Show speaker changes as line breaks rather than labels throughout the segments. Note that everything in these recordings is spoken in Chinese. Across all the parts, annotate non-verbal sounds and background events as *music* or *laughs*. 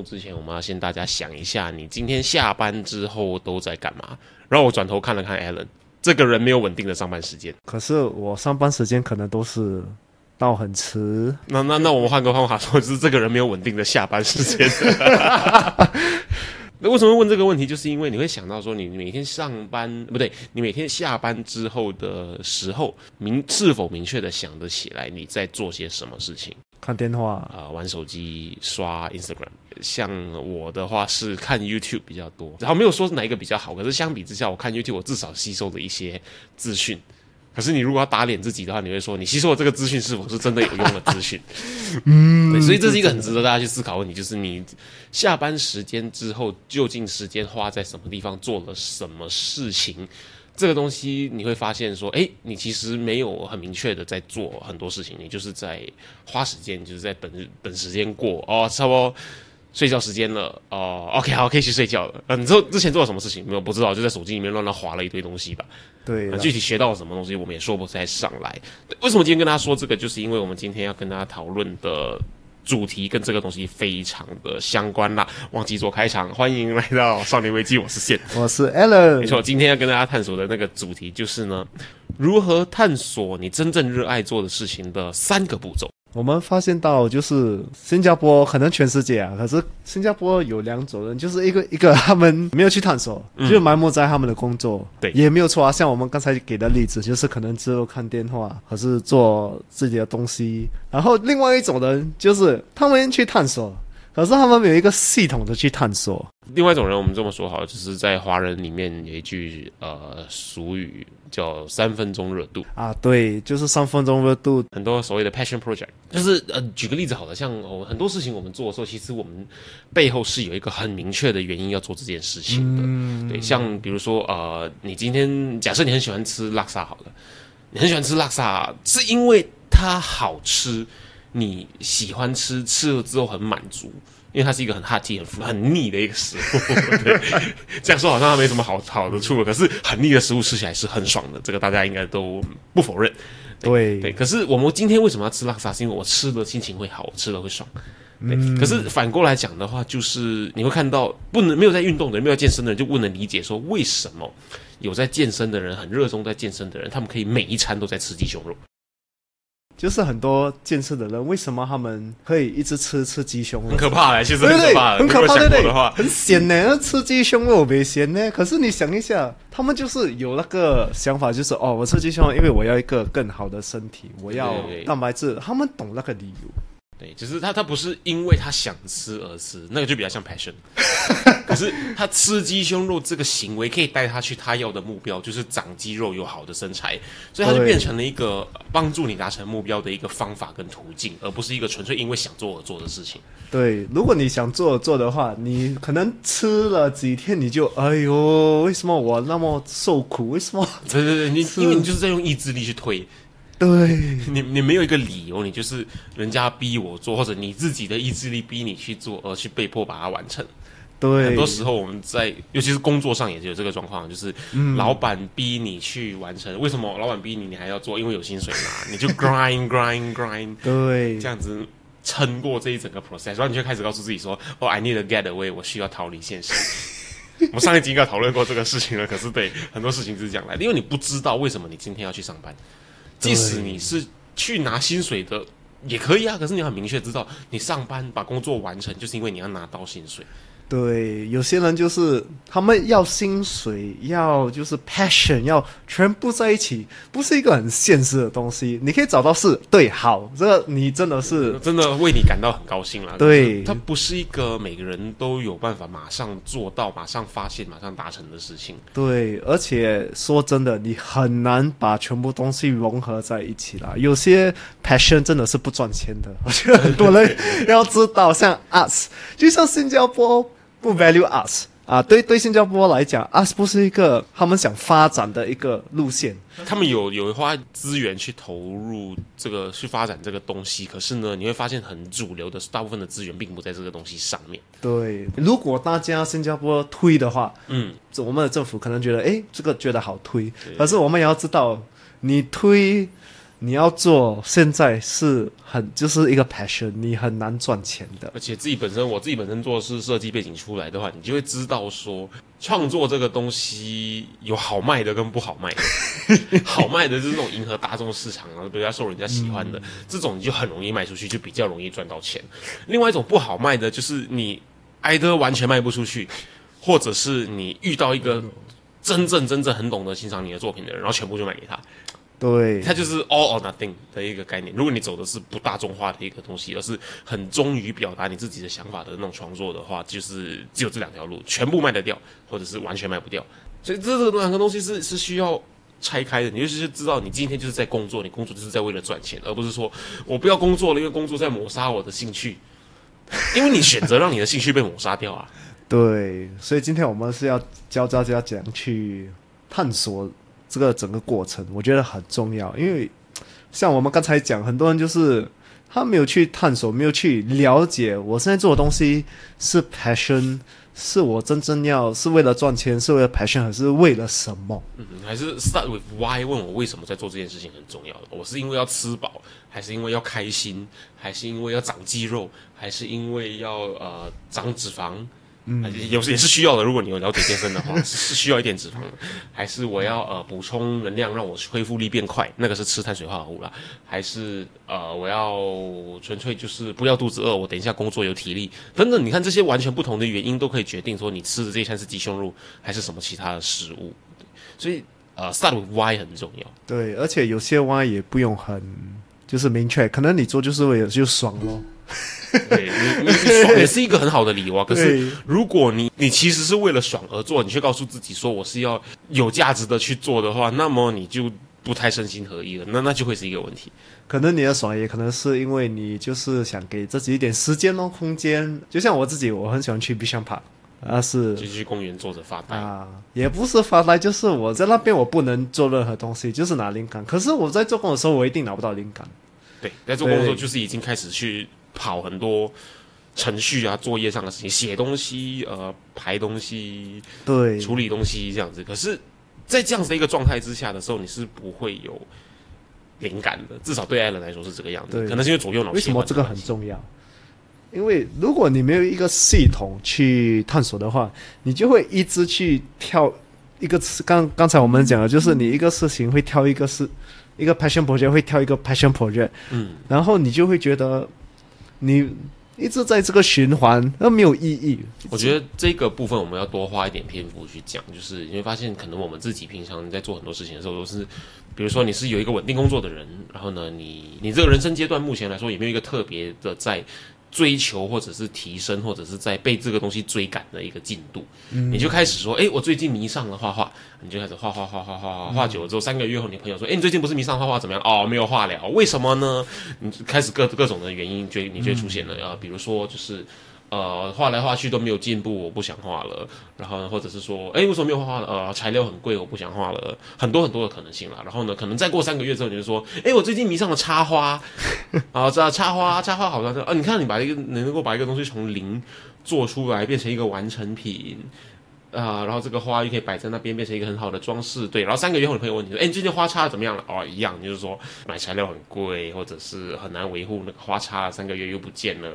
目之前，我们要先大家想一下，你今天下班之后都在干嘛？然后我转头看了看 Alan，这个人没有稳定的上班时间。
可是我上班时间可能都是到很迟，
那那那我们换个方法说，就是这个人没有稳定的下班时间。那为什么问这个问题？就是因为你会想到说，你每天上班不对，你每天下班之后的时候，明是否明确的想得起来你在做些什么事情？
看电话，
啊、玩手机、刷 Instagram。像我的话是看 YouTube 比较多，然后没有说哪一个比较好，可是相比之下，我看 YouTube 我至少吸收了一些资讯。可是你如果要打脸自己的话，你会说你吸收的这个资讯是否是真的有用的资讯？嗯，所以这是一个很值得大家去思考问题，就是你下班时间之后，究竟时间花在什么地方，做了什么事情？这个东西你会发现说，哎，你其实没有很明确的在做很多事情，你就是在花时间，就是在等等时间过哦，差不多睡觉时间了哦，OK 好，可以去睡觉了。嗯、你之后之前做了什么事情没有？不知道，就在手机里面乱乱划了一堆东西吧。
对
具体学到了什么东西，我们也说不太上来。为什么今天跟大家说这个？就是因为我们今天要跟大家讨论的主题跟这个东西非常的相关啦。忘记做开场，欢迎来到少年危机，我是线。
我是 Allen
没错，今天要跟大家探索的那个主题就是呢，如何探索你真正热爱做的事情的三个步骤。
我们发现到，就是新加坡可能全世界啊，可是新加坡有两种人，就是一个一个他们没有去探索，就埋没在他们的工作，
对
也没有错啊。像我们刚才给的例子，就是可能只有看电话，可是做自己的东西。然后另外一种人就是他们去探索，可是他们没有一个系统的去探索。
另外一种人，我们这么说好了，就是在华人里面有一句呃俗语叫“三分钟热度”。
啊，对，就是三分钟热度，
很多所谓的 passion project，就是呃，举个例子好了，像哦很多事情我们做的时候，其实我们背后是有一个很明确的原因要做这件事情的。对，像比如说呃，你今天假设你很喜欢吃拉萨好了，你很喜欢吃拉萨，是因为它好吃，你喜欢吃，吃了之后很满足。因为它是一个很 hearty、很很腻的一个食物，*laughs* 对，这样说好像它没什么好好的处，可是很腻的食物吃起来是很爽的，这个大家应该都不否认。
对
对，可是我们今天为什么要吃拉萨？是因为我吃了心情会好，我吃了会爽。对，可是反过来讲的话，就是你会看到不能没有在运动的人，没有在健身的人，就不能理解说为什么有在健身的人，很热衷在健身的人，他们可以每一餐都在吃鸡胸肉。
就是很多健身的人，为什么他们可以一直吃吃鸡胸肉？
很可怕嘞，其实
对不对？
很可怕
对不对很咸呢，那吃鸡胸肉没咸呢。可是你想一下，他们就是有那个想法，就是哦，我吃鸡胸肉，因为我要一个更好的身体，我要蛋白质。他们懂那个理由。
对，只是他他不是因为他想吃而吃，那个就比较像 passion。*laughs* 可是他吃鸡胸肉这个行为可以带他去他要的目标，就是长肌肉、有好的身材，所以他就变成了一个帮助你达成目标的一个方法跟途径，而不是一个纯粹因为想做而做的事情。
对，如果你想做而做的话，你可能吃了几天，你就哎呦，为什么我那么受苦？为什么？
对对对，你因为你就是在用意志力去推，
对
你你没有一个理由，你就是人家逼我做，或者你自己的意志力逼你去做，而去被迫把它完成。
对，
很多时候我们在，尤其是工作上也是有这个状况，就是
嗯
老板逼你去完成。为什么老板逼你，你还要做？因为有薪水嘛，你就 *laughs* grind grind grind，
对
这样子撑过这一整个 process，然后你就开始告诉自己说：“哦、i need a getaway，我需要逃离现实。*laughs* ”我们上一集应该讨论过这个事情了，可是对很多事情就是这样来的，因为你不知道为什么你今天要去上班，即使你是去拿薪水的也可以啊，可是你要很明确知道，你上班把工作完成，就是因为你要拿到薪水。
对，有些人就是他们要薪水，要就是 passion，要全部在一起，不是一个很现实的东西。你可以找到是对，好，这个你真的是
真的为你感到很高兴了。
对
它不是一个每个人都有办法马上做到、马上发现、马上达成的事情。
对，而且说真的，你很难把全部东西融合在一起啦。有些 passion 真的是不赚钱的，我觉得很多人要知道，像 us，就像新加坡不 value us 啊，对对，新加坡来讲，us 不是一个他们想发展的一个路线。
他们有有花资源去投入这个去发展这个东西，可是呢，你会发现很主流的大部分的资源并不在这个东西上面。
对，如果大家新加坡推的话，
嗯，
我们的政府可能觉得，诶，这个觉得好推，可是我们也要知道，你推你要做，现在是很就是一个 passion，你很难赚钱的。
而且自己本身，我自己本身做的是设计背景出来的话，你就会知道说，创作这个东西有好卖的跟不好卖的。*laughs* 好卖的就是那种迎合大众市场啊，比较受人家喜欢的，这种你就很容易卖出去，就比较容易赚到钱。另外一种不好卖的，就是你挨得完全卖不出去，或者是你遇到一个真正真正很懂得欣赏你的作品的人，然后全部就卖给他。
对，
它就是 all or nothing 的一个概念。如果你走的是不大众化的一个东西，而是很忠于表达你自己的想法的那种创作的话，就是只有这两条路，全部卖得掉，或者是完全卖不掉。所以这这两个东西是是需要拆开的。你就是知道你今天就是在工作，你工作就是在为了赚钱，而不是说我不要工作了，因为工作在抹杀我的兴趣。*laughs* 因为你选择让你的兴趣被抹杀掉啊。
对，所以今天我们是要教大家怎样去探索这个整个过程，我觉得很重要。因为 *tsk* 像我们刚才讲，很多人就是他没有去探索，没有去了解我现在做的东西是 passion，是我真正要是为了赚钱，是为了 passion，还是为了什么？
嗯，还是 start with why？问我为什么在做这件事情很重要。我是因为要吃饱，还是因为要开心，还是因为要长肌肉，还是因为要呃长脂肪？嗯，有时也是需要的。如果你有了解健身的话，*laughs* 是是需要一点脂肪的。还是我要呃补充能量，让我恢复力变快，那个是吃碳水化合物啦。还是呃我要纯粹就是不要肚子饿，我等一下工作有体力等等。你看这些完全不同的原因都可以决定说你吃的这一餐是鸡胸肉还是什么其他的食物。所以呃，start with why 很重要。
对，而且有些 why 也不用很就是明确，可能你做就是为了就爽咯。
对你，你爽 *laughs* 也是一个很好的理由啊。可是，如果你你其实是为了爽而做，你却告诉自己说我是要有价值的去做的话，那么你就不太身心合一了，那那就会是一个问题。
可能你的爽也可能是因为你就是想给自己一点时间哦，空间。就像我自己，我很喜欢去 Bishan Park，啊是
就去公园坐着发呆。
啊，也不是发呆，就是我在那边我不能做任何东西，就是拿灵感。可是我在做工的时候，我一定拿不到灵感。
对，在做工作
对
就是已经开始去跑很多程序啊、作业上的事情，写东西、呃排东西、
对，
处理东西这样子。可是，在这样子的一个状态之下的时候，你是不会有灵感的，至少对艾伦来说是这个样子。
对
可能是因为左右脑
为什么这个很重要？因为如果你没有一个系统去探索的话，你就会一直去跳一个词。刚刚才我们讲的就是你一个事情会跳一个事，一个 passion project 会跳一个 passion project，
嗯，
然后你就会觉得你一直在这个循环，那没有意义。
我觉得这个部分我们要多花一点篇幅去讲，就是你会发现，可能我们自己平常在做很多事情的时候，都是，比如说你是有一个稳定工作的人，然后呢，你你这个人生阶段目前来说也没有一个特别的在追求或者是提升，或者是在被这个东西追赶的一个进度，你就开始说，哎，我最近迷上了画画，你就开始画画画画画画，画久了之后，三个月后，你朋友说，哎，你最近不是迷上画画怎么样？哦，没有画了，为什么呢？你就开始各各种的原因，就你就会出现了啊，比如说就是。呃，画来画去都没有进步，我不想画了。然后呢，或者是说，哎，为什么没有画画了？呃，材料很贵，我不想画了。很多很多的可能性啦。然后呢，可能再过三个月之后，你就说，哎，我最近迷上了插花 *laughs* 啊，这插花，插花好像是啊，你看你把一个你能够把一个东西从零做出来，变成一个完成品，啊、然后这个花又可以摆在那边，变成一个很好的装饰。对，然后三个月后，你朋友问你说：“哎，你最近花插得怎么样了？”哦，一样，就是说买材料很贵，或者是很难维护那个花插，三个月又不见了，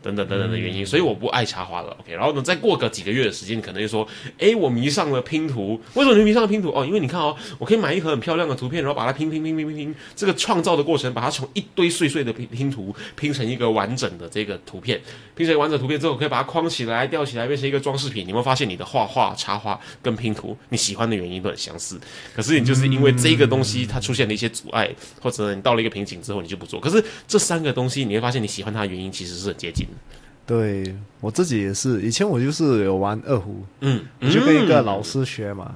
等等等等的原因，所以我不爱插花了。OK，然后呢，再过个几个月的时间，你可能就说：“哎，我迷上了拼图。为什么你迷上了拼图？哦，因为你看哦，我可以买一盒很漂亮的图片，然后把它拼拼拼拼拼拼，这个创造的过程，把它从一堆碎碎的拼拼图拼成一个完整的这个图片，拼成完整图片之后，可以把它框起来、吊起来，变成一个装饰品。你会发现，你的画画、插画跟拼图，你喜欢的原因都很相似。可是你就是因为这个东西它出现了一些阻碍，或者你到了一个瓶颈之后，你就不做。可是这三个东西，你会发现你喜欢它的原因其实是很接近的。
对我自己也是，以前我就是有玩二胡，
嗯，
我就跟一个老师学嘛，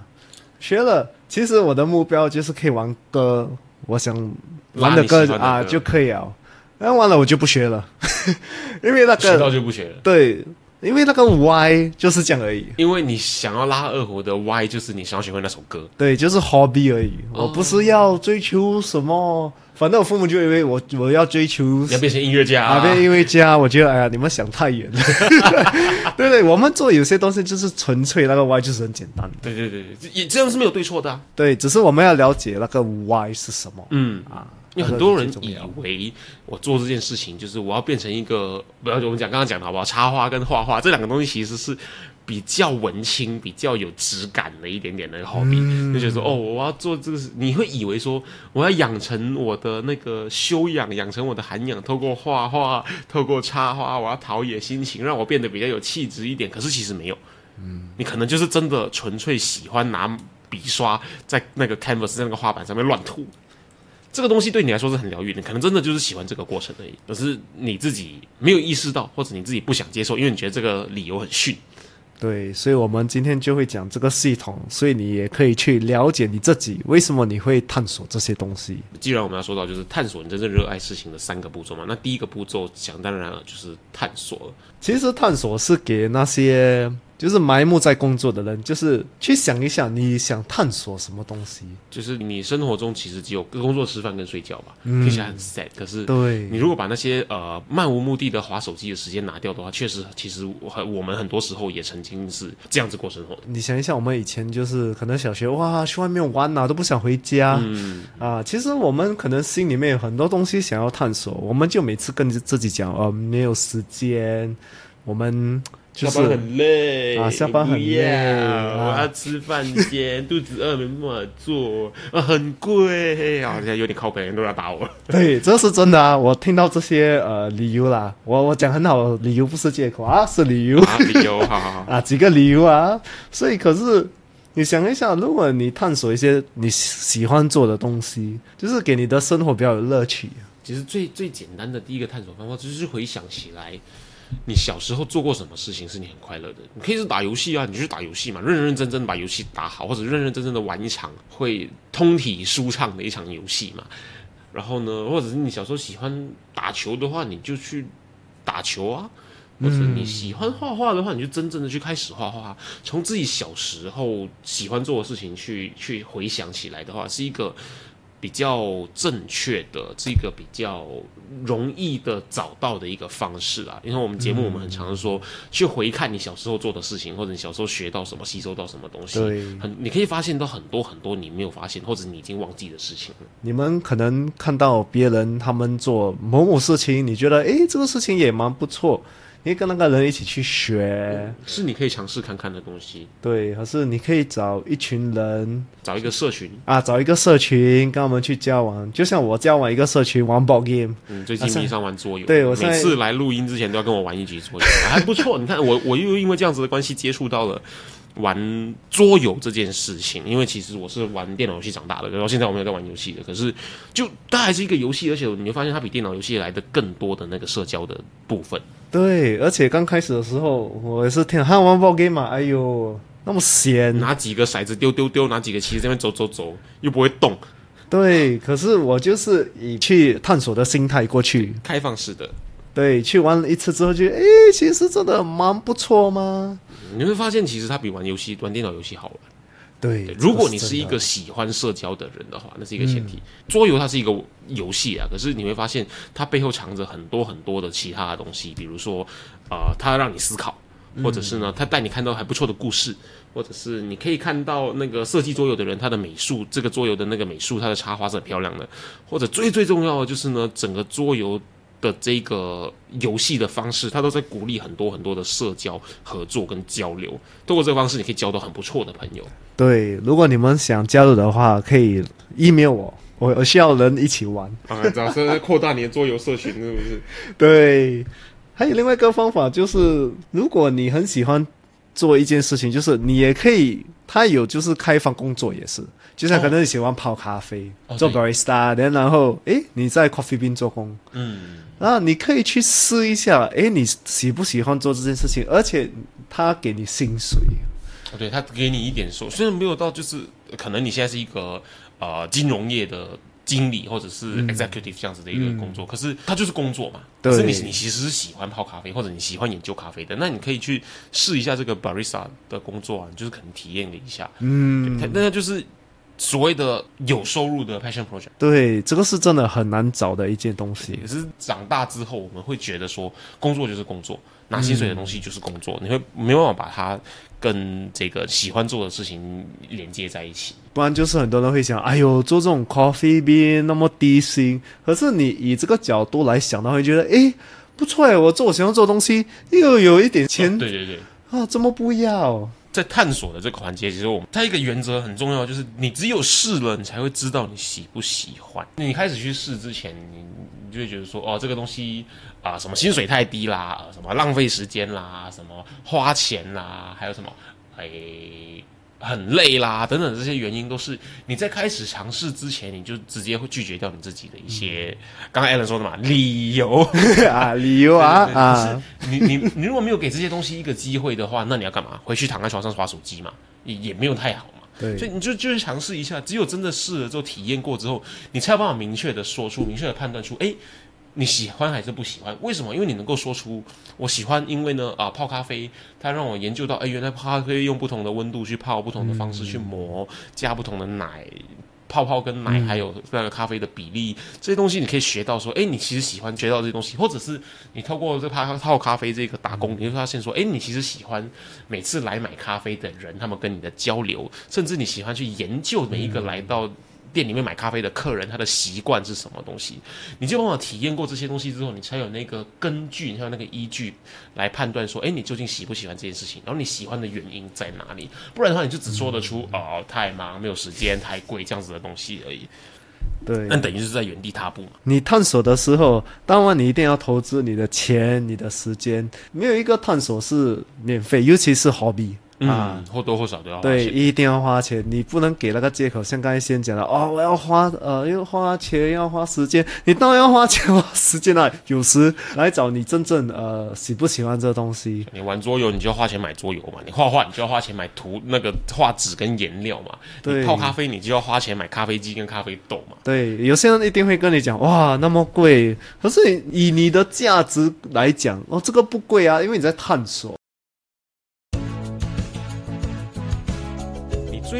学了，其实我的目标就是可以玩歌，我想玩的歌啊就可以啊。那完了我就不学了，*laughs* 因为那
学到
个
就不学了。
对，因为那个 Y 就是这样而已，
因为你想要拉二胡的 Y，就是你想要学会那首歌。
对，就是 hobby 而已。
哦
我不是要追求什么，反正我父母就以为我我要追求
你要变成音乐家
啊，变音乐家，我觉得哎呀，你们想太远了。*laughs* 对对，我们做有些东西就是纯粹那个 Y 就是很简单
对对对，也这样是没有对错的啊。
对，只是我们要了解那个 Y 是什么
嗯，
啊。
因为很多人以为我做这件事情就是我要变成一个，不要我们讲刚刚讲的好不好？插花跟画画这两个东西其实是比较文青、比较有质感的一点点的 hobby，、就觉得说哦，我要做这个事，你会以为说我要养成我的那个修养，养成我的涵养，透过画画，透过插花，我要陶冶心情，让我变得比较有气质一点。可是其实没有，嗯，你可能就是真的纯粹喜欢拿笔刷在那个 canvas 在那个画板上面乱涂。这个东西对你来说是很疗愈你，可能真的就是喜欢这个过程而已，可是你自己没有意识到，或者你自己不想接受，因为你觉得这个理由很逊。
对，所以我们今天就会讲这个系统，所以你也可以去了解你自己为什么你会探索这些东西。
既然我们要说到就是探索你真正热爱事情的三个步骤嘛，那第一个步骤想当然了就是探索了。
其实探索是给那些就是埋没在工作的人，就是去想一想你想探索什么东西。
就是你生活中其实只有工作、吃饭跟睡觉吧，听起来很 sad。可是
对
你如果把那些呃漫无目的的划手机的时间拿掉的话，确实，其实我很我们很多时候也曾经是这样子过生活的。
你想一想，我们以前就是可能小学哇去外面玩啊，都不想回家、
嗯，
啊。其实我们可能心里面有很多东西想要探索，我们就每次跟自己讲，呃，没有时间，我们就是
下班很累
啊下班很累
我要吃饭先，*laughs* 肚子饿没办法做，啊，很贵啊，现在有点靠北，人都要打我。*laughs*
对，这是真的啊！我听到这些呃理由啦，我我讲很好，理由不是借口啊，是理由
啊，理由，好好好，*laughs*
啊，几个理由啊。所以可是你想一想，如果你探索一些你喜喜欢做的东西，就是给你的生活比较有乐趣。
其实最最简单的第一个探索方法，就是回想起来，你小时候做过什么事情是你很快乐的？你可以是打游戏啊，你就去打游戏嘛，认认真真把游戏打好，或者认认真真的玩一场会通体舒畅的一场游戏嘛。然后呢，或者是你小时候喜欢打球的话，你就去打球啊。或者你喜欢画画的话，你就真正的去开始画画。从自己小时候喜欢做的事情去去回想起来的话，是一个比较正确的，这个比较容易的找到的一个方式啊。因为我们节目我们很常说，去回看你小时候做的事情，或者你小时候学到什么、吸收到什么东西，
对
很你可以发现到很多很多你没有发现或者你已经忘记的事情了。
你们可能看到别人他们做某某事情，你觉得诶这个事情也蛮不错，你跟那个人一起去学，
是你可以尝试看看的东西。
对，还是你可以找一群人
找一个社群，
啊，找一个社群跟他们去交往，就像我交往一个社群玩 board game，
嗯，最近迷上玩桌游，
对我
每次来录音之前都要跟我玩一局桌游，*laughs* 还不错。你看我，我又因为这样子的关系接触到了玩桌游这件事情，因为其实我是玩电脑游戏长大的，然后现在我没有在玩游戏的。可是就它还是一个游戏，而且你会发现它比电脑游戏来的更多的那个社交的部分。
对，而且刚开始的时候我也是听他玩 board game 嘛，哎呦那么闲，
拿几个骰子丢丢丢，拿几个棋子在那边走走走，又不会动，
对，可是我就是以去探索的心态过去，
开放式的。
对，去玩了一次之后就，诶，其实真的蛮不错嘛。
你会发现，其实它比玩游戏、玩电脑游戏好玩。
对
对，，如果你是一个喜欢社交的人的话，那是一个前提。桌游它是一个游戏啊，可是你会发现它背后藏着很多很多的其他的东西，比如说，呃，它让你思考，或者是呢，它带你看到还不错的故事，或者是你可以看到那个设计桌游的人他的美术，这个桌游的那个美术，它的插画是很漂亮的，或者最最重要的就是呢，整个桌游的这个游戏的方式，它都在鼓励很多很多的社交、合作跟交流。通过这个方式，你可以交到很不错的朋友。
对，如果你们想加入的话，可以 email 我，我我需要人一起玩。
啊，这样是扩大你的桌游社群，是不是？*laughs*
对，还有另外一个方法就是，如果你很喜欢做一件事情，就是你也可以，他有就是开放工作也是，就像可能你喜欢泡咖啡，做 barista，然、然后诶你在 coffee bean 做工，
嗯，
然后你可以去试一下，诶你喜不喜欢做这件事情，而且他给你薪水。
对他给你一点说，虽然没有到就是呃可能你现在是一个呃金融业的经理或者是 executive 这样子的一个工作，可是他就是工作嘛。
对。
可是你你其实是喜欢泡咖啡或者你喜欢研究咖啡的，那你可以去试一下这个 barista 的工作啊，你就是可能体验了一下，
嗯，
对那就是所谓的有收入的 passion project。
对，这个是真的很难找的一件东西
也。是长大之后，我们会觉得说，工作就是工作，拿薪水的东西就是工作，你会没办法把它跟这个喜欢做的事情连接在一起。
不然就是很多人会想，哎呦，做这种 coffee bean 那么低薪，可是你以这个角度来想，他会觉得，哎，不错诶，我做我喜欢做的东西，又有一点钱 *laughs*
对对对，
啊，怎么不要？
在探索的这个环节，其实我们它一个原则很重要，就是你只有试了，你才会知道你喜不喜欢。你开始去试之前，你就会觉得说，哦，这个东西啊、什么薪水太低啦，呃什么浪费时间啦，什么花钱啦，还有什么，哎。很累啦，等等这些原因都是你在开始尝试之前，你就直接会拒绝掉你自己的一些，刚刚 Alan 说的嘛，理由。*laughs*
啊，理由啊啊，
你你你如果没有给这些东西一个机会的话，那你要干嘛？回去躺在床上划手机嘛，也也没有太好嘛。
对
所以你就就是尝试一下，只有真的试了之后，体验过之后，你才有办法明确的说出、明确的判断出，哎，你喜欢还是不喜欢？为什么？因为你能够说出我喜欢，因为呢啊，泡咖啡它让我研究到，哎，原来泡咖啡用不同的温度去泡，不同的方式去磨，加不同的奶。泡泡跟奶还有那个咖啡的比例，这些东西你可以学到说，哎，你其实喜欢学到这些东西，或者是你透过这泡泡咖啡这个打工，你会发现说，哎，你其实喜欢每次来买咖啡的人，他们跟你的交流，甚至你喜欢去研究每一个来到店里面买咖啡的客人他的习惯是什么东西，你就帮我体验过这些东西之后，你才有那个根据，你才有那个依据来判断说，哎，你究竟喜不喜欢这件事情，然后你喜欢的原因在哪里？不然的话，你就只说得出哦，太忙、没有时间、太贵这样子的东西而已，
对
那等于就是在原地踏步嘛。
你探索的时候，当然你一定要投资你的钱、你的时间，没有一个探索是免费，尤其是 hobby 啊。
嗯，或多或少都要花
对，一定要花钱，你不能给那个借口。像刚才先讲的，哦，我要花呃，要花钱，要花时间，你当然要花钱花时间啊。有时来找你真正呃喜不喜欢这东西，
你玩桌游，你就要花钱买桌游嘛；你画画，你就要花钱买图那个画纸跟颜料嘛；
对
你泡咖啡，你就要花钱买咖啡机跟咖啡豆嘛。
对，有些人一定会跟你讲，哇，那么贵。可是以你的价值来讲，哦，这个不贵啊，因为你在探索。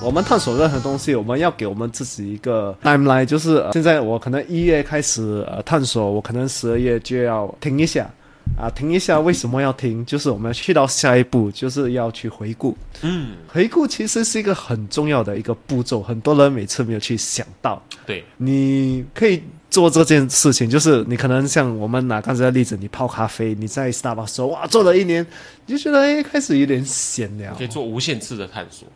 我们探索任何东西，我们要给我们自己一个 timeline，就是、呃现在我可能一月开始呃探索，我可能十二月就要停一下，啊，停一下，为什么要停？就是我们去到下一步，就是要去回顾。
嗯，
回顾其实是一个很重要的一个步骤，很多人每次没有去想到。
对，
你可以做这件事情，就是你可能像我们拿刚才的例子，你泡咖啡，你在 Starbucks 说哇做了一年，你就觉得哎开始有点闲了
可，以做无限次的探索。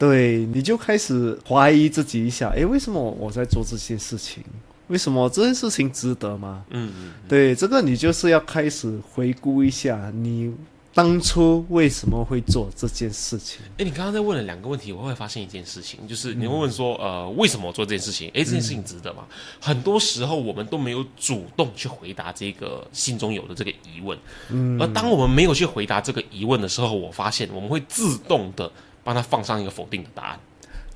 对，你就开始怀疑自己一下，诶，为什么我在做这件事情？为什么这件事情值得吗？
嗯嗯，
对，这个你就是要开始回顾一下，你当初为什么会做这件事情？
哎，你刚刚在问了两个问题，我会发现一件事情，就是你会问说，呃，为什么我做这件事情？哎，这件事情值得吗？很多时候我们都没有主动去回答这个心中有的这个疑问，嗯，而当我们没有去回答这个疑问的时候，我发现我们会自动的帮他放上一个否定的答案。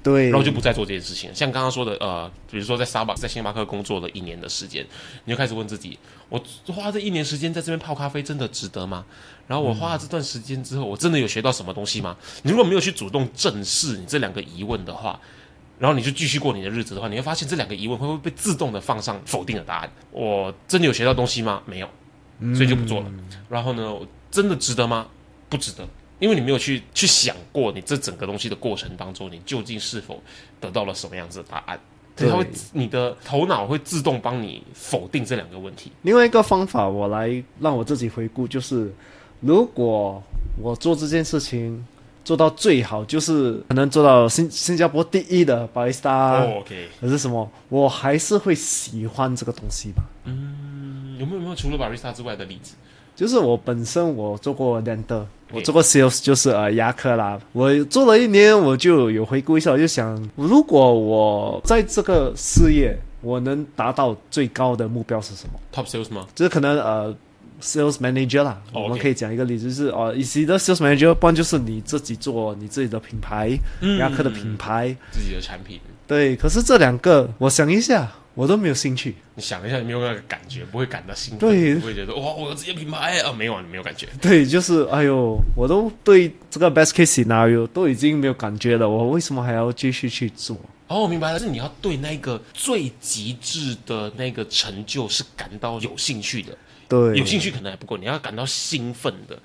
对，
然后就不再做这件事情。像刚刚说的，呃，比如说在沙巴，在星巴克工作了一年的时间，你就开始问自己：我花这一年时间在这边泡咖啡，真的值得吗？然后我花了这段时间之后，我真的有学到什么东西吗？你如果没有去主动正视你这两个疑问的话，然后你就继续过你的日子的话，你会发现这两个疑问会不会被自动的放上否定的答案？我真的有学到东西吗？没有，所以就不做了。然后呢，真的值得吗？不值得。因为你没有去去想过，你这整个东西的过程当中，你究竟是否得到了什么样子的答案？它会，你的头脑会自动帮你否定这两个问题。
另外一个方法，我来让我自己回顾，就是如果我做这件事情做到最好，就是可能做到新新加坡第一的 barista，OK，可是什么？我还是会喜欢这个东西吧？
嗯，有没有没有除了 barista 之外的例子？
就是我本身我做过 e d e 我做过 sales，就是呃牙科啦。我做了一年，我就有回顾一下，我就想，如果我在这个事业，我能达到最高的目标是什么
？Top sales 吗？
就是可能呃 sales manager 啦。我们可以讲一个例子，就是哦，以前的 sales manager，不然就是你自己做你自己的品牌，牙科的品牌，
自己的产品。
对，可是这两个，我想一下。我都没有兴趣。
你想一下，有没有那个感觉？不会感到兴奋，不会觉得哇，我有自己的品牌啊？没有，你没有感觉。
对，就是哎呦，我都对这个 best case scenario 都已经没有感觉了，我为什么还要继续去做？
哦，我明白了，是你要对那个最极致的那个成就是感到有兴趣的。
对，
有兴趣可能还不够，你要感到兴奋的。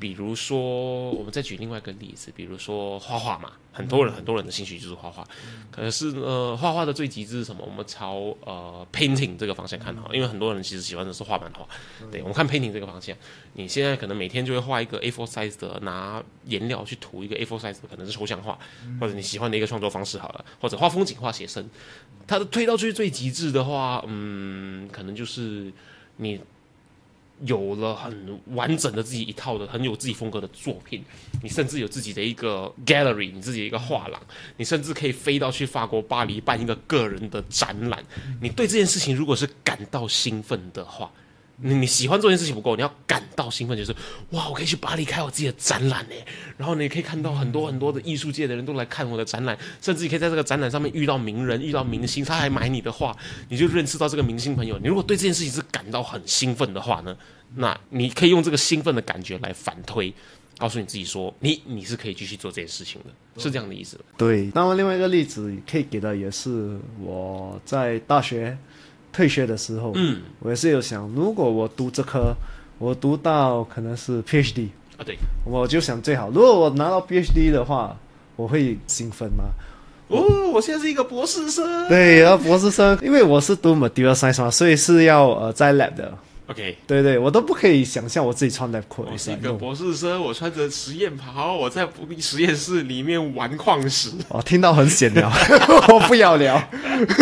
比如说，我们再举另外一个例子，比如说画画嘛，很多人很多人的兴趣就是画画。可是呃，画画的最极致是什么？我们朝呃 painting 这个方向看哈，因为很多人其实喜欢的是画漫画。对，我们看 painting 这个方向，你现在可能每天就会画一个 A4 size 的，拿颜料去涂一个 A4 size 的，可能是抽象画，或者你喜欢的一个创作方式好了，或者画风景、画写生。它的推到最最极致的话，嗯，可能就是你。有了很完整的自己一套的很有自己风格的作品，你甚至有自己的一个 gallery，你自己的一个画廊，你甚至可以飞到去法国巴黎办一个个人的展览。你对这件事情如果是感到兴奋的话。你你喜欢做件事情不够，你要感到兴奋，就是哇，我可以去巴黎开我自己的展览呢。然后你可以看到很多很多的艺术界的人都来看我的展览，甚至你可以在这个展览上面遇到名人、遇到明星，他还买你的画，你就认识到这个明星朋友。你如果对这件事情是感到很兴奋的话呢，那你可以用这个兴奋的感觉来反推，告诉你自己说，你你是可以继续做这件事情的，是这样的意思。
对，那么另外一个例子可以给的也是我在大学。退学的时候，嗯，我也是有想，如果我读这科，我读到可能是 PhD
啊，对，
我就想最好，如果我拿到 PhD 的话，我会兴奋吗？
哦，我现在是一个博士生，
对，然后博士生，因为我是读 Material Science 嘛，所以是要呃在 lab 的。
OK，
对对，我都不可以想象我自己穿 lab coat。
我是一个博士生，我穿着实验袍，我在实验室里面玩矿石。
哦，听到很闲聊，*laughs* 我不要聊。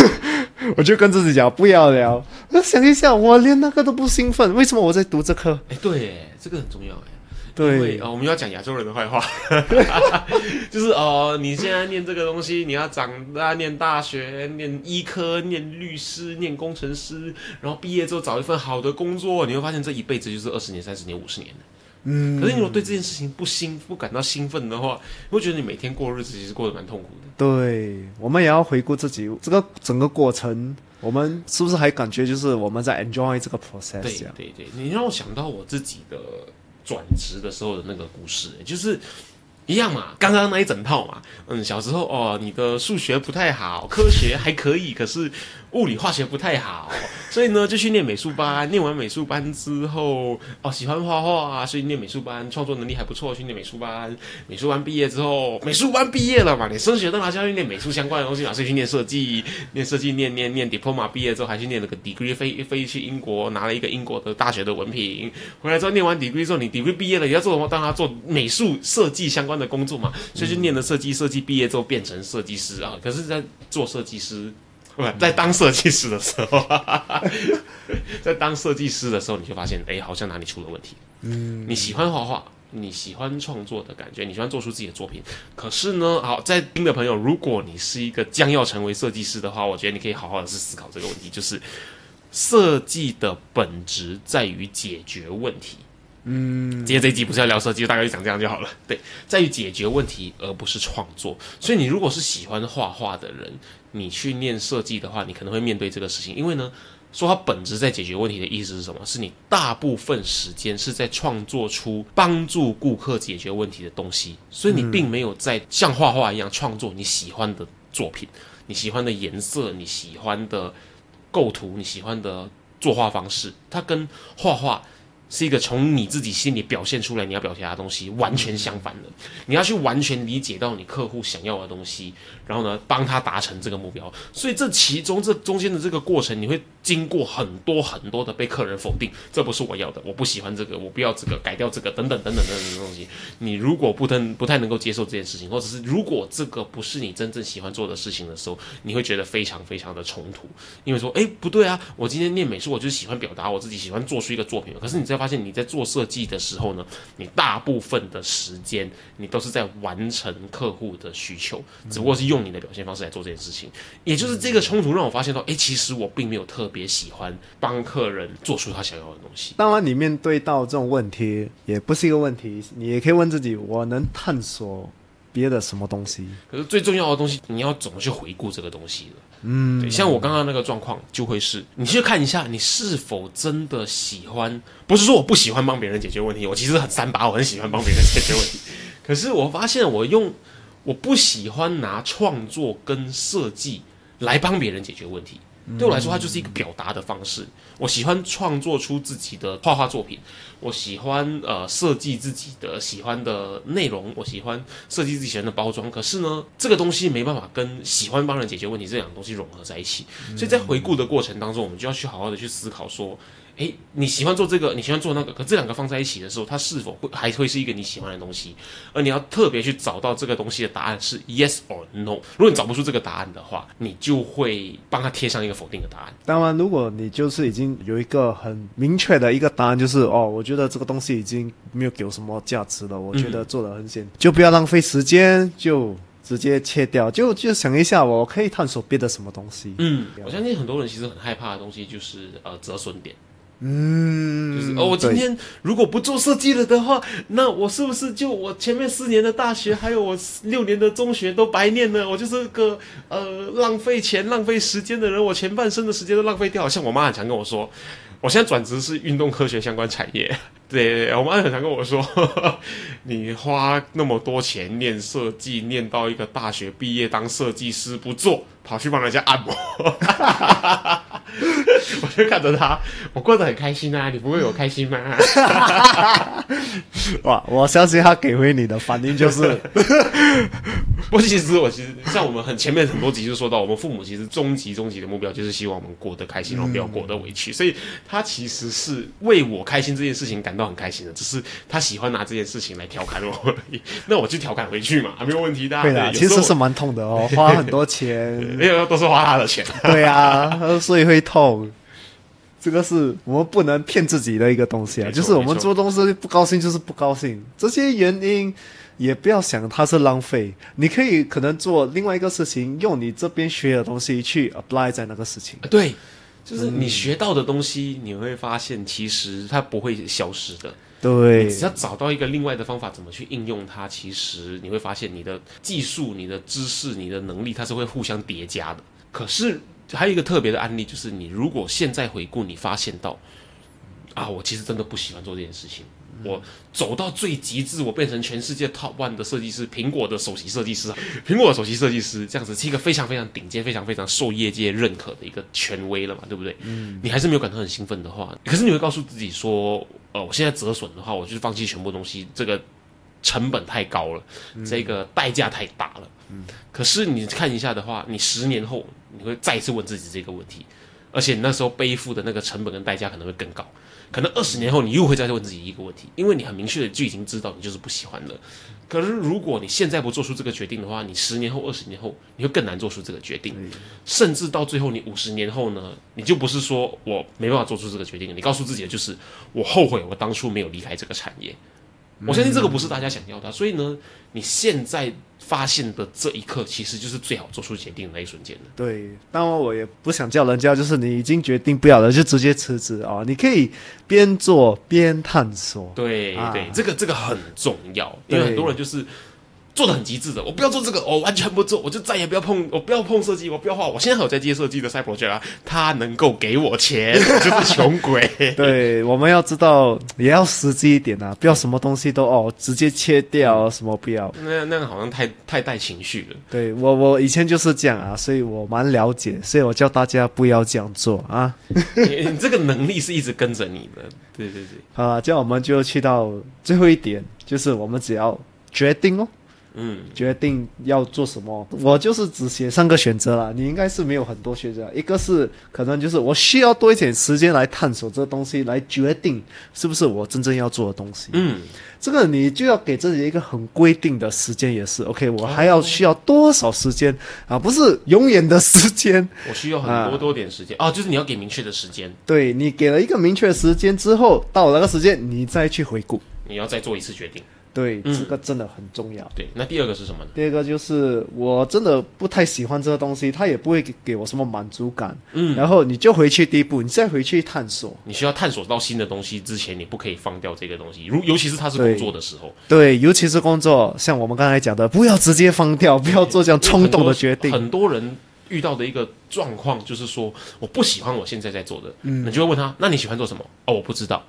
*laughs* 我就跟自己讲不要聊。我想一下，我连那个都不兴奋，为什么我在读这科？
哎，对，这个很重要哎。
对
啊，我们要讲亚洲人的坏话，*laughs* 就是哦，你现在念这个东西，你要长大念大学，念医科，念律师，念工程师，然后毕业之后找一份好的工作，你会发现这一辈子就是二十年、三十年、五十年嗯，可是你如果对这件事情不兴不感到兴奋的话，会觉得你每天过日子其实过得蛮痛苦的。
对，我们也要回顾自己这个整个过程，我们是不是还感觉就是我们在 enjoy 这个 process？
对对对，你让我想到我自己的转职的时候的那个故事，就是。一样嘛，刚刚那一整套嘛，嗯，小时候哦，你的数学不太好，科学还可以，可是物理化学不太好，*laughs* 所以呢就去念美术班。念完美术班之后，哦，喜欢画画，所以念美术班，创作能力还不错，去念美术班。美术班毕业之后，*laughs* 美术班毕业了嘛，你升学都拿下去念美术相关的东西嘛，所以去念设计，念设计，念念念 diploma，毕业之后还去念了个 degree，飞飞去英国拿了一个英国的大学的文凭。回来之后念完 degree 之后，你 degree 毕业了，你要做什么？当他做美术设计相关。的工作嘛，所以就念了设计，设计毕业之后变成设计师啊。可是，在做设计师，不 *laughs* 在当设计师的时候，*laughs* 在当设计师的时候，你就发现，哎，好像哪里出了问题。嗯，你喜欢画画，你喜欢创作的感觉，你喜欢做出自己的作品。可是呢，好在听的朋友，如果你是一个将要成为设计师的话，我觉得你可以好好的去思考这个问题，就是设计的本质在于解决问题。嗯，今天这一集不是要聊设计，大概就讲这样就好了。对，在于解决问题，而不是创作。所以你如果是喜欢画画的人，你去念设计的话，你可能会面对这个事情，因为呢。说它本质在解决问题的意思是什么？是你大部分时间是在创作出帮助顾客解决问题的东西，所以你并没有在像画画一样创作你喜欢的作品，你喜欢的颜色，你喜欢的构图，你喜欢的作画方式，它跟画画。是一个从你自己心里表现出来你要表达的东西完全相反的，你要去完全理解到你客户想要的东西，然后呢帮他达成这个目标。所以这其中这中间的这个过程，你会经过很多很多的被客人否定，这不是我要的，我不喜欢这个，我不要这个，改掉这个，等等等等等等的东西。你如果不能不太能够接受这件事情，或者是如果这个不是你真正喜欢做的事情的时候，你会觉得非常非常的冲突，因为说，哎，不对啊，我今天念美术，我就喜欢表达我自己喜欢做出一个作品，可是你在发现你在做设计的时候呢，你大部分的时间你都是在完成客户的需求，只不过是用你的表现方式来做这件事情。也就是这个冲突让我发现到，哎，其实我并没有特别喜欢帮客人做出他想要的东西。
当然，你面对到这种问题也不是一个问题，你也可以问自己：我能探索别的什么东西？
可是最重要的东西，你要怎么去回顾这个东西了？嗯，对，像我刚刚那个状况，就会是你去看一下，你是否真的喜欢。不是说我不喜欢帮别人解决问题，我其实很三八，我很喜欢帮别人解决问题。*laughs* 可是我发现，我用我不喜欢拿创作跟设计来帮别人解决问题。对我来说，它就是一个表达的方式。我喜欢创作出自己的画画作品，我喜欢呃设计自己的喜欢的内容，我喜欢设计自己喜欢的包装。可是呢，这个东西没办法跟喜欢帮人解决问题这两个东西融合在一起。所以在回顾的过程当中，我们就要去好好的去思考说。哎，你喜欢做这个，你喜欢做那个，可这两个放在一起的时候，它是否会还会是一个你喜欢的东西？而你要特别去找到这个东西的答案是 yes or no。如果你找不出这个答案的话，你就会帮他贴上一个否定的答案。
当然，如果你就是已经有一个很明确的一个答案，就是哦，我觉得这个东西已经没有给我什么价值了，我觉得做的很险，就不要浪费时间，就直接切掉，就就想一下，我可以探索别的什么东西。
嗯，我相信很多人其实很害怕的东西就是呃折损点。嗯，就是哦，我今天如果不做设计了的话，那我是不是就我前面四年的大学，还有我六年的中学都白念了？我就是个呃浪费钱、浪费时间的人，我前半生的时间都浪费掉。像我妈很常跟我说，我现在转职是运动科学相关产业。对，我妈很常跟我说，你花那么多钱念设计，念到一个大学毕业当设计师不做，跑去帮人家按摩。我就看着他，我过得很开心啊！你不会有开心吗？*laughs*
哇！我相信他给回你的反应就是，*laughs*
不，其实我其实像我们很前面很多集就说到，我们父母其实终极终极的目标就是希望我们过得开心，然后不要过得委屈。所以他其实是为我开心这件事情感到很开心的，只是他喜欢拿这件事情来调侃我而已。*laughs* 那我就调侃回去嘛，没有问题的。
对的，其实是蛮痛的哦，花很多钱，
因为都是花他的钱。
对啊，所以会痛。这个是我们不能骗自己的一个东西啊，就是我们做东西不高兴就是不高兴，这些原因也不要想它是浪费，你可以可能做另外一个事情，用你这边学的东西去 apply 在那个事情。
对，就是你学到的东西，你会发现其实它不会消失的。
对，
只要找到一个另外的方法，怎么去应用它，其实你会发现你的技术、你的知识、你的能力，它是会互相叠加的。可是。还有一个特别的案例，就是你如果现在回顾，你发现到，啊，我其实真的不喜欢做这件事情。我走到最极致，我变成全世界 top one 的设计师，苹果的首席设计师，苹果的首席设计师，这样子是一个非常非常顶尖、非常非常受业界认可的一个权威了嘛，对不对？嗯。你还是没有感到很兴奋的话，可是你会告诉自己说，呃，我现在折损的话，我就是放弃全部东西，这个成本太高了，这个代价太大了。嗯。可是你看一下的话，你十年后。你会再次问自己这个问题，而且你那时候背负的那个成本跟代价可能会更高。可能二十年后你又会再问自己一个问题，因为你很明确的就已经知道你就是不喜欢了。可是如果你现在不做出这个决定的话，你十年后、二十年后你会更难做出这个决定，甚至到最后你五十年后呢，你就不是说我没办法做出这个决定，你告诉自己的就是我后悔我当初没有离开这个产业。我相信这个不是大家想要的啊，所以呢，你现在发现的这一刻，其实就是最好做出决定的那一瞬间了。
对，当然我也不想叫人家，就是你已经决定不要了，就直接辞职啊、你可以边做边探索。啊
对对，这个这个很重要，因为很多人就是做的很极致的，我不要做这个，我完全不做，我就再也不要碰，我不要碰设计，我不要画。我现在还有在接设计的 side project 啊，他能够给我钱，*laughs* 我就是穷鬼。*laughs*
对，我们要知道，也要实际一点啊，不要什么东西都哦直接切掉，什么不要。
那那个好像太太带情绪了。
对我，我以前就是这样啊，所以我蛮了解，所以我叫大家不要这样做啊。*laughs*
你你这个能力是一直跟着你的，对对对，
好了，这样我们就去到最后一点，就是我们只要决定哦，
嗯，
决定要做什么。我就是只写三个选择啦，你应该是没有很多选择。一个是可能就是我需要多一点时间来探索这东西，来决定是不是我真正要做的东西。
嗯，
这个你就要给自己一个很规定的时间，也是 OK。我还要需要多少时间啊？不是永远的时间。
我需要很多多点时间哦，就是你要给明确的时间，
对你给了一个明确的时间之后，到了那个时间你再去回顾。
你要再做一次决定。
对，
嗯
这个真的很重要。
对，那第二个是什么呢？
第二个就是我真的不太喜欢这个东西，它也不会给给我什么满足感。
嗯，
然后你就回去第一步，你再回去探索。
你需要探索到新的东西之前，你不可以放掉这个东西。如尤其是它是工作的时候，
对，尤其是工作，像我们刚才讲的，不要直接放掉，不要做这样冲动的决定。
很多人遇到的一个状况就是说，我不喜欢我现在在做的，嗯，你就会问他，那你喜欢做什么？哦，我不知道。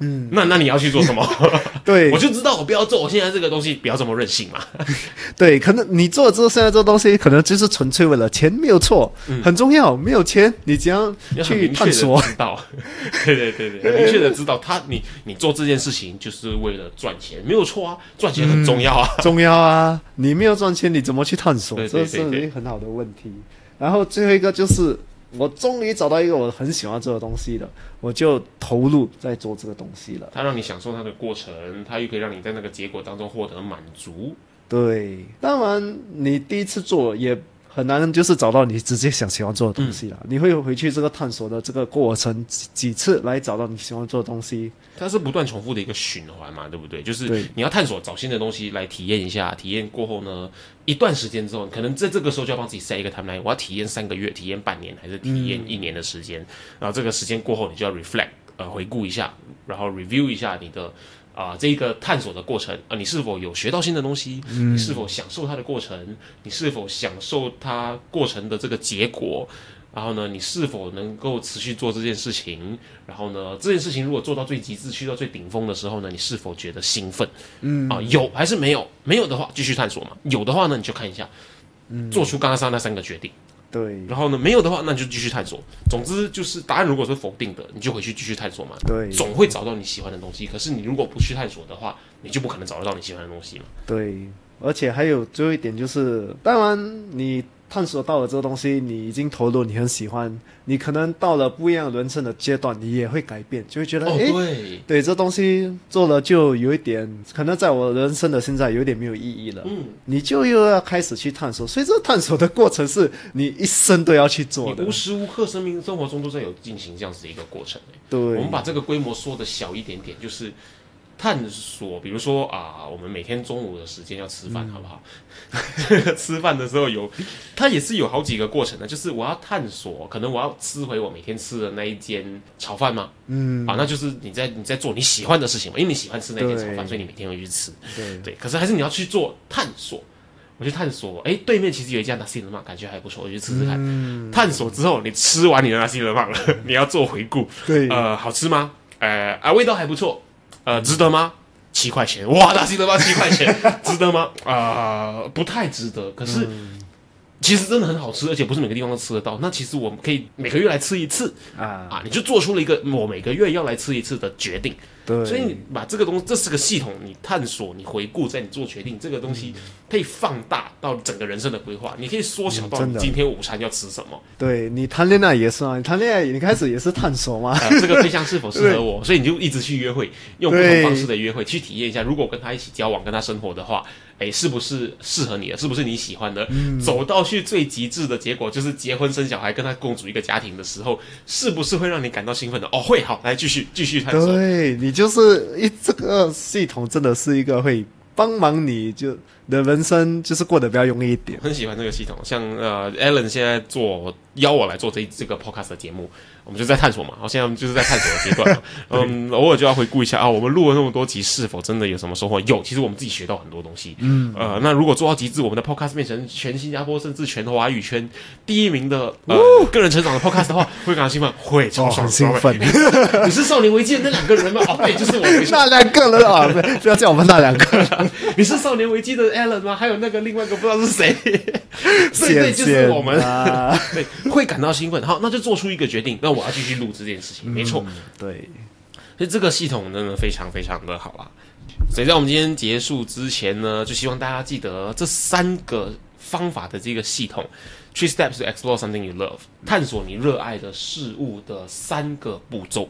嗯，那那你要去做什么？*laughs*
对 *laughs*
我就知道我不要做我现在这个东西，不要这么任性嘛。*laughs*
对，可能你做之后现在这东西，可能就是纯粹为了钱，没有错，很重要。没有钱，你怎样去探索？
知道，对对对对，很明确的知道他你你做这件事情就是为了赚钱，没有错啊，赚钱很重要啊。
重要啊！你没有赚钱，你怎么去探索？
对对
这是一个很好的问题。然后最后一个就是，我终于找到一个我很喜欢做的东西了，我就投入在做这个东西了。
它让你享受它的过程，它又可以让你在那个结果当中获得满足。
对，当然你第一次做也很难，就是找到你直接想喜欢做的东西啦。
嗯
你会回去这个探索的这个过程几几次来找到你喜欢做的东西。
它是不断重复的一个循环嘛，对不对？就是你要探索找新的东西来体验一下，体验过后呢，一段时间之后，可能在这个时候就要帮自己 set 一个 timeline，我要体验三个月、体验半年，还是体验一年的时间？然后这个时间过后，你就要 reflect，呃，回顾一下，然后 review 一下你的。啊、这一个探索的过程啊、你是否有学到新的东西？你是否享受它的过程？你是否享受它过程的这个结果？然后呢，你是否能够持续做这件事情？然后呢，这件事情如果做到最极致、去到最顶峰的时候呢，你是否觉得兴奋？嗯啊，有还是没有？没有的话，继续探索嘛。有的话呢，你就看一下，做出刚刚上那三个决定。
对
然后呢，没有的话，那就继续探索。总之就是答案如果是否定的，你就回去继续探索嘛。
对
总会找到你喜欢的东西。可是你如果不去探索的话，你就不可能找得到你喜欢的东西嘛。
对，而且还有最后一点就是，当然你探索到了这个东西，你已经投入，你很喜欢，你可能到了不一样人生的阶段，你也会改变，就会觉得，
哦，
诶，
对，
对，这东西做了就有一点，可能在我人生的现在有点没有意义了。
嗯，
你就又要开始去探索，所以这个探索的过程是你一生都要去做的
你无。时无刻生命生活中都在有进行这样子的一个过程、欸。
对，
我们把这个规模缩的小一点点，就是探索，比如说啊，我们每天中午的时间要吃饭，好不好？*laughs* 吃饭的时候有，它也是有好几个过程的，就是我要探索，可能我要吃回我每天吃的那一间炒饭吗？嗯，啊，那就是你在你在做你喜欢的事情嘛，因为你喜欢吃那间炒饭，所以你每天会去吃。
对
对，可是还是你要去做探索。我去探索，哎，对面其实有一家纳西勒曼，感觉还不错，我去吃吃看。探索之后，你吃完你的纳西勒曼了，*laughs* 你要做回顾，
对
呃，好吃吗？呃啊，味道还不错，呃，值得吗？七块钱，哇，纳西勒曼七块钱，*laughs* 值得吗？啊、不太值得。可是、其实真的很好吃，而且不是每个地方都吃得到。那其实我们可以每个月来吃一次
啊，
啊，你就做出了一个我每个月要来吃一次的决定。
对，
所以你把这个东西，这是个系统，你探索、你回顾，在你做决定，这个东西可以放大到整个人生的规划，你可以缩小到今天午餐要吃什么。
对你谈恋爱也是啊，你谈恋爱你开始也是探索嘛。
呃，这个对象是否适合我，*laughs* 所以你就一直去约会，用不同方式的约会去体验一下。如果跟他一起交往、跟他生活的话，哎，是不是适合你的？是不是你喜欢的？
嗯
走到去最极致的结果，就是结婚生小孩，跟他共组一个家庭的时候，是不是会让你感到兴奋的？哦，会，好，来继续继续探索。
对你你就是一这个系统真的是一个会帮忙你就的人生就是过得比较容易一点。
很喜欢这个系统，像呃，Alan 现在做邀我来做这这个 podcast 的节目，我们就在探索嘛，然后现在就是在探索的阶段嘛，*laughs* 嗯，偶尔就要回顾一下啊，我们录了那么多集，是否真的有什么收获？有，其实我们自己学到很多东西，嗯，呃，那如果做到极致，我们的 podcast 变成全新加坡甚至全华语圈第一名的呃个人成长的 podcast 的话，会感到兴奋，会超
哦，*laughs*
爽
很兴奋。
你是少年危机的那两个人吗？哦，对，就是我。*laughs*
那两个人啊，不不要叫我们那两个人，
你是少年危机的还有那个另外一个不知道是谁？*laughs* 对对，就是我们。
啊 *laughs*
对，会感到兴奋。好，那就做出一个决定，那我要继续录这件事情。没错，
对，
所以这个系统真的非常非常的好啦。所以在我们今天结束之前呢，就希望大家记得这三个方法的这个系统：Three steps to explore something you love，探索你热爱的事物的三个步骤，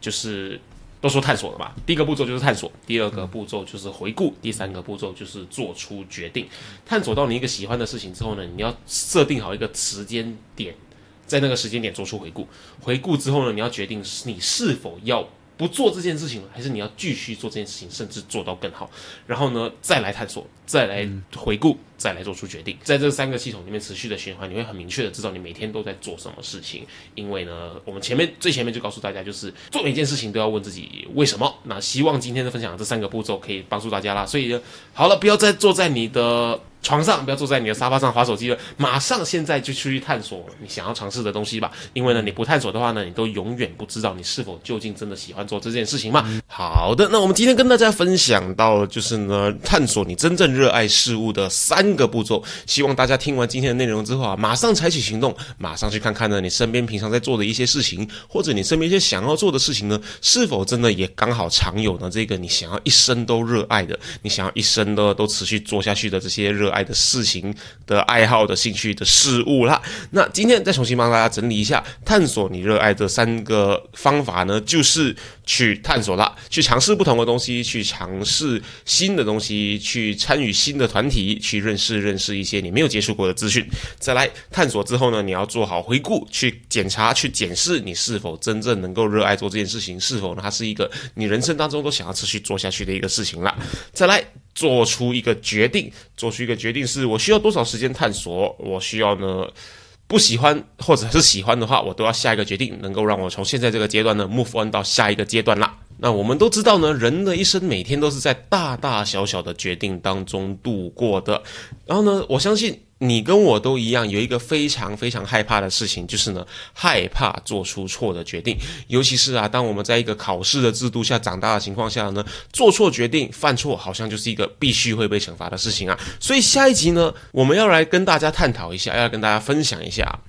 就是都说探索了嘛。第一个步骤就是探索，第二个步骤就是回顾，第三个步骤就是做出决定。探索到你一个喜欢的事情之后呢，你要设定好一个时间点，在那个时间点做出回顾。回顾之后呢，你要决定你是否要不做这件事情了，还是你要继续做这件事情，甚至做到更好。然后呢，再来探索，再来回顾，再来做出决定。在这三个系统里面持续的循环，你会很明确的知道你每天都在做什么事情。因为呢，我们前面最前面就告诉大家，就是做每件事情都要问自己为什么。那希望今天的分享这三个步骤可以帮助大家啦。所以呢，好了，不要再坐在你的床上，不要坐在你的沙发上划手机了，马上现在就去探索你想要尝试的东西吧。因为呢，你不探索的话呢，你都永远不知道你是否究竟真的喜欢做这件事情嘛。好的，那我们今天跟大家分享到就是呢，探索你真正热爱事物的三个步骤。希望大家听完今天的内容之后啊，马上采取行动，马上去看看呢你身边平常在做的一些事情，或者你身边一些想要做的事情呢，是否真的也刚好常有呢这个你想要一生都热爱的，你想要一生的都持续做下去的这些热爱的事情的爱好的兴趣的事物啦。那今天再重新帮大家整理一下，探索你热爱的三个方法呢，就是去探索啦，去尝试不同的东西，去尝试新的东西，去参与新的团体，去认识认识一些你没有接触过的资讯。再来探索之后呢，你要做好回顾，去检查、去检视你是否真正能够热爱做这件事情，是否它是一个你人生当中都想要持续做下去的一个事情啦。再来。做出一个决定，做出一个决定是我需要多少时间探索，我需要呢不喜欢或者是喜欢的话，我都要下一个决定，能够让我从现在这个阶段呢 move on 到下一个阶段啦。那我们都知道呢，人的一生每天都是在大大小小的决定当中度过的。然后呢，我相信你跟我都一样，有一个非常非常害怕的事情，就是呢，害怕做出错的决定。尤其是啊，当我们在一个考试的制度下长大的情况下呢，做错决定、犯错，好像就是一个必须会被惩罚的事情啊。所以下一集呢，我们要来跟大家探讨一下，要跟大家分享一下。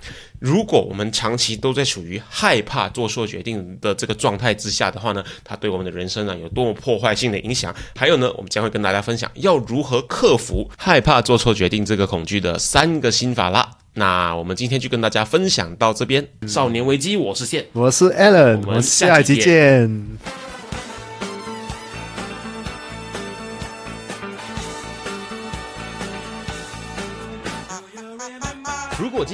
如果我们长期都在处于害怕做错决定的这个状态之下的话呢，它对我们的人生呢有多么破坏性的影响？还有呢，我们将会跟大家分享要如何克服害怕做错决定这个恐惧的三个心法啦。那我们今天就跟大家分享到这边。少年危机，我是线。
我是 Alan，
我们
下一集
下期
见。